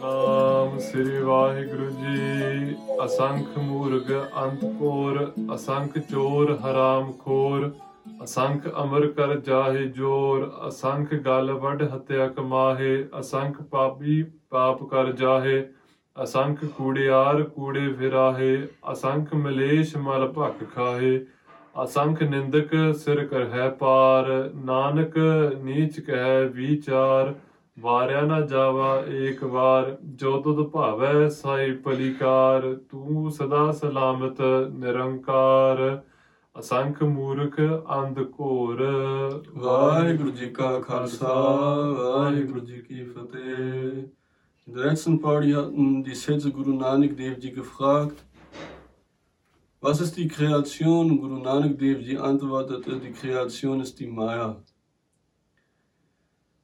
ਨਾਮ ਸ੍ਰੀ ਵਾਹਿਗੁਰੂ ਜੀ ਅਸੰਖ ਮੂਰਖ ਅੰਤਪੁਰ ਅਸੰਖ ਚੋਰ ਹਰਾਮ ਖੋਰ ਅਸੰਖ ਅਮਰ ਕਰ ਜਾਹੇ ਜੋਰ ਅਸੰਖ ਗਲ ਵੱਡ ਹਤਿਆ ਕਮਾਹੇ ਅਸੰਖ ਪਾਪੀ ਪਾਪ ਕਰ ਜਾਹੇ ਅਸੰਖ ਕੂੜਿਆਰ ਕੂੜੇ ਫਿਰਾਹੇ, ਅਸੰਖ ਮਲੇਸ਼ ਮਲ ਭਖ ਖਾਹੇ, ਅਸੰਖ ਨਿੰਦਕ ਸਿਰ ਕਰ ਹੈ ਪਾਰ, ਨਾਨਕ ਨੀਚ ਕਹਿ ਵਿਚਾਰ, ਵਾਰਿਆ ਨਾ ਜਾਵਾ ਏਕ ਵਾਰ, ਜੋ ਤੁਧ ਭਾਵੈ ਸਾਈ ਪਲਿਕਾਰ, ਤੂੰ ਸਦਾ ਸਲਾਮਤ ਨਿਰੰਕਾਰ। ਅਸੰਖ ਮੂਰਖ ਅੰਧ ਘੋਰ, ਵਾਹਿਗੁਰੂ ਜੀ ਕਾ ਖਾਲਸਾ, ਵਾਹਿਗੁਰੂ ਜੀ ਕੀ ਫਤਿਹ। In der letzten Party hatten die Sitze Guru Nanak Dev Ji gefragt, was ist die Kreation? Und Guru Nanak Dev Ji antwortete, die Kreation ist die Maya.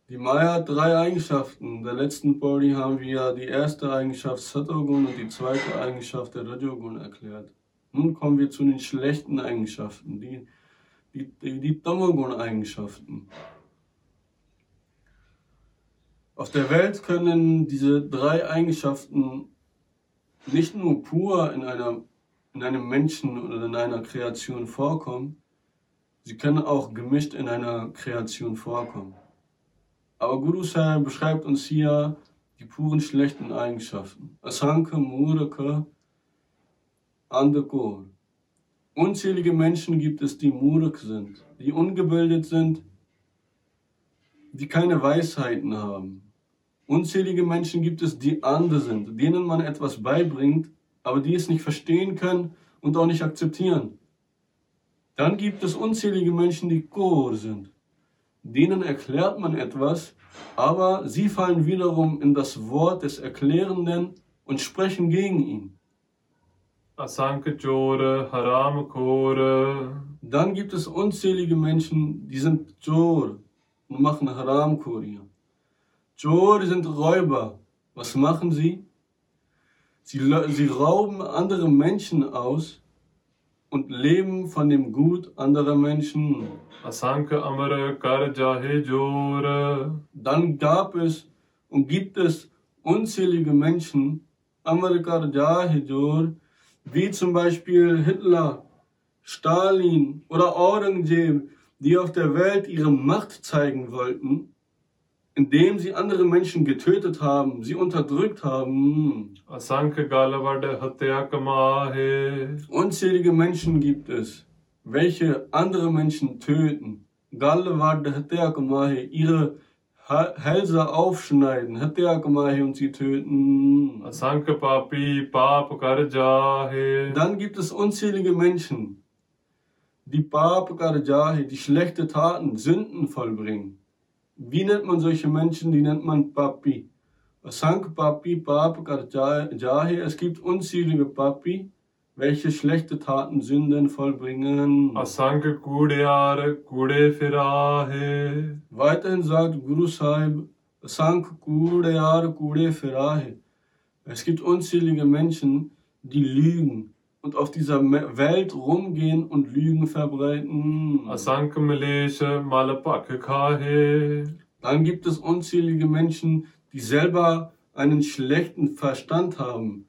Die Maya hat drei Eigenschaften. In der letzten Party haben wir die erste Eigenschaft Satogun und die zweite Eigenschaft der Rajogun erklärt. Nun kommen wir zu den schlechten Eigenschaften, die, die, die, die Tamogun-Eigenschaften. Auf der Welt können diese drei Eigenschaften nicht nur pur in, einer, in einem Menschen oder in einer Kreation vorkommen, sie können auch gemischt in einer Kreation vorkommen. Aber Guru Sahib beschreibt uns hier die puren schlechten Eigenschaften. Asanka, Muraka, Andakor. Unzählige Menschen gibt es, die Murak sind, die ungebildet sind, die keine Weisheiten haben. Unzählige Menschen gibt es, die andere sind, denen man etwas beibringt, aber die es nicht verstehen können und auch nicht akzeptieren. Dann gibt es unzählige Menschen, die Kohor sind. Denen erklärt man etwas, aber sie fallen wiederum in das Wort des Erklärenden und sprechen gegen ihn. Dann gibt es unzählige Menschen, die sind Jor und machen Haram-Kurier. Joel sind Räuber. Was machen sie? Sie, sie rauben andere Menschen aus und leben von dem Gut anderer Menschen. Dann gab es und gibt es unzählige Menschen, wie zum Beispiel Hitler, Stalin oder Aurangzeb, die auf der Welt ihre Macht zeigen wollten indem sie andere Menschen getötet haben, sie unterdrückt haben. Unzählige Menschen gibt es, welche andere Menschen töten. Ihre Hälse aufschneiden, und sie töten. Dann gibt es unzählige Menschen, die die schlechte Taten, Sünden vollbringen. Wie nennt man solche Menschen? Die nennt man Papi. Sank Papi Pap Jahe. Es gibt unzählige Papi, welche schlechte Taten, Sünden vollbringen. Asank Kudear Kude Firahe. Weiterhin sagt Guru Sahib, Asank Kudear Kude Firahe. Es gibt unzählige Menschen, die lügen und auf dieser Welt rumgehen und Lügen verbreiten. Asanke Meleche, Malapake Kahe. Dann gibt es unzählige Menschen, die selber einen schlechten Verstand haben.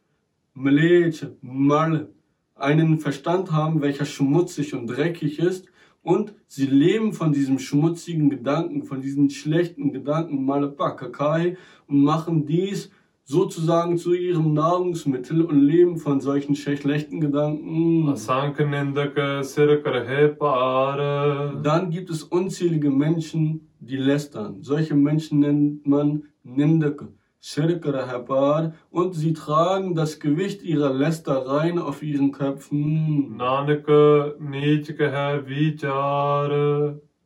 Meleche, Mal, einen Verstand haben, welcher schmutzig und dreckig ist. Und sie leben von diesem schmutzigen Gedanken, von diesen schlechten Gedanken, Malapake Kahe, und machen dies sozusagen zu ihrem Nahrungsmittel und leben von solchen schlechten Gedanken. Dann gibt es unzählige Menschen, die lästern. Solche Menschen nennt man Nindaka. Und sie tragen das Gewicht ihrer Lästereien auf ihren Köpfen.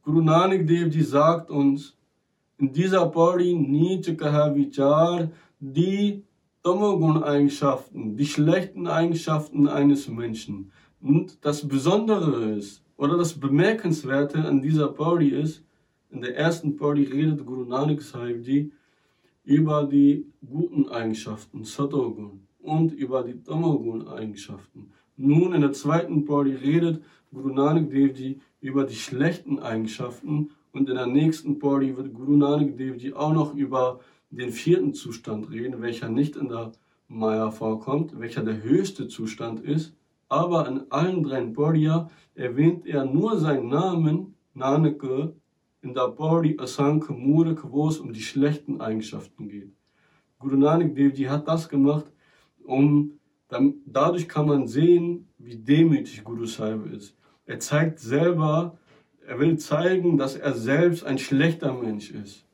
Guru Nanak Devji sagt uns, in dieser Pauri Nichkaha Vichar die Tamogun-Eigenschaften, die schlechten Eigenschaften eines Menschen. Und das Besondere ist, oder das Bemerkenswerte an dieser Pari ist, in der ersten Pari redet Guru Nanak Sahib über die guten Eigenschaften, Satogun, und über die Tamogun-Eigenschaften. Nun in der zweiten Body redet Guru Nanak Dev Ji über die schlechten Eigenschaften und in der nächsten Body wird Guru Nanak Dev Ji auch noch über den vierten Zustand reden, welcher nicht in der Maya vorkommt, welcher der höchste Zustand ist. Aber in allen drei Bodhya erwähnt er nur seinen Namen, Nanake, in der Bodhi Asanka Muraka, wo es um die schlechten Eigenschaften geht. Guru Nanak Dev hat das gemacht, um dadurch kann man sehen, wie demütig Guru Sahib ist. Er zeigt selber, er will zeigen, dass er selbst ein schlechter Mensch ist.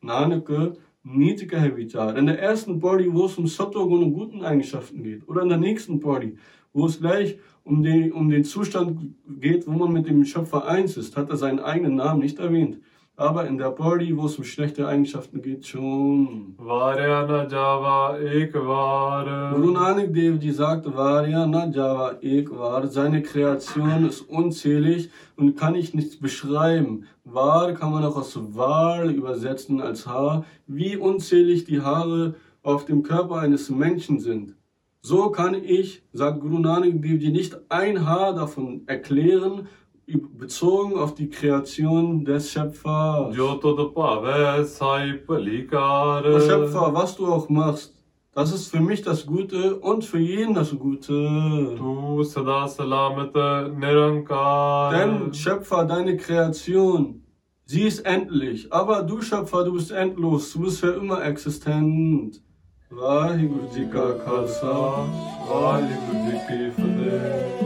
Nanake niedriger Habitat. In der ersten Body, wo es um Sattvagun und guten Eigenschaften geht. Oder in der nächsten Body, wo es gleich um den, um den Zustand geht, wo man mit dem Schöpfer eins ist, hat er seinen eigenen Namen nicht erwähnt. Aber in der Body, wo es um schlechte Eigenschaften geht, schon. Varya na Java Ekvar. Guru Nanak Dev Ji sagt, Varya na Java Ekvar. Seine Kreation ist unzählig und kann ich nicht beschreiben. Var kann man auch aus Val übersetzen als Haar. Wie unzählig die Haare auf dem Körper eines Menschen sind. So kann ich, sagt Guru Nanak Dev Ji, nicht ein Haar davon erklären bezogen auf die Kreation des Schöpfers. Der Schöpfer, was du auch machst, das ist für mich das Gute und für jeden das Gute. Denn Schöpfer, deine Kreation, sie ist endlich. Aber du Schöpfer, du bist endlos, du bist für immer existent. Vaheguru Ji Ka Khalsa, Vaheguru Ji Ki Fateh.